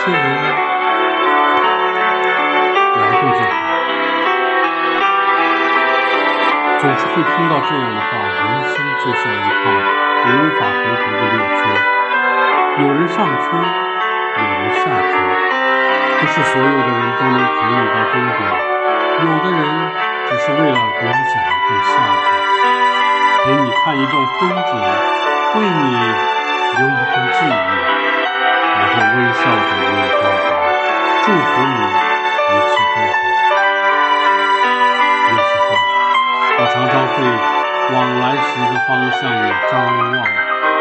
一切如来过就好总是会听到这样的话人生就像一趟无法回头的列车有人上车有人下车不是所有的人都能陪你到终点有的人只是为了给你讲一个笑话陪你看一段风景为你留一份记忆。一切都好。有时候。我常常会往来时的方向张望，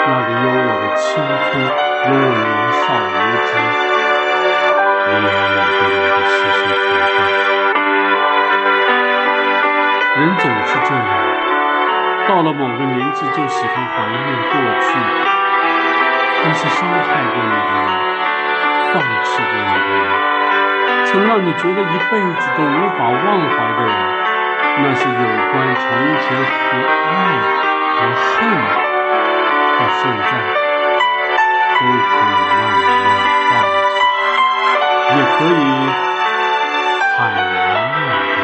那里有我的青春，有我年少无知，也有每个人的唏嘘陪伴。人总是这样，到了某个年纪就喜欢怀念过去，那些伤害过你的人，放弃过你的人，曾让你觉得一辈子都无法忘怀的人。那些有关从前和爱和恨，到现在都可以慢慢放下，也可以坦然面对。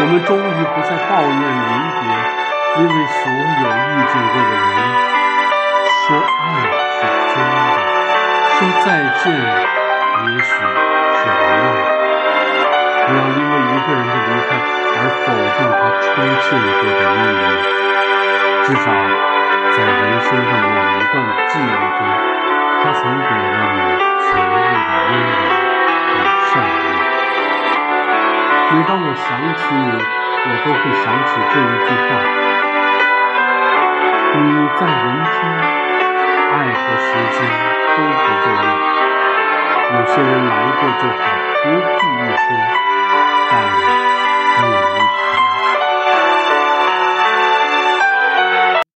我们终于不再抱怨离别，因为所有遇见过的人，说爱是真的，说再见也许出现过的意义。至少在人生的某一段记忆中，他曾给了你全部的温柔与善意。每当我想起你，我都会想起这一句话：你在人间，爱和时间都不够用。有些人来过就好，不必一说。但。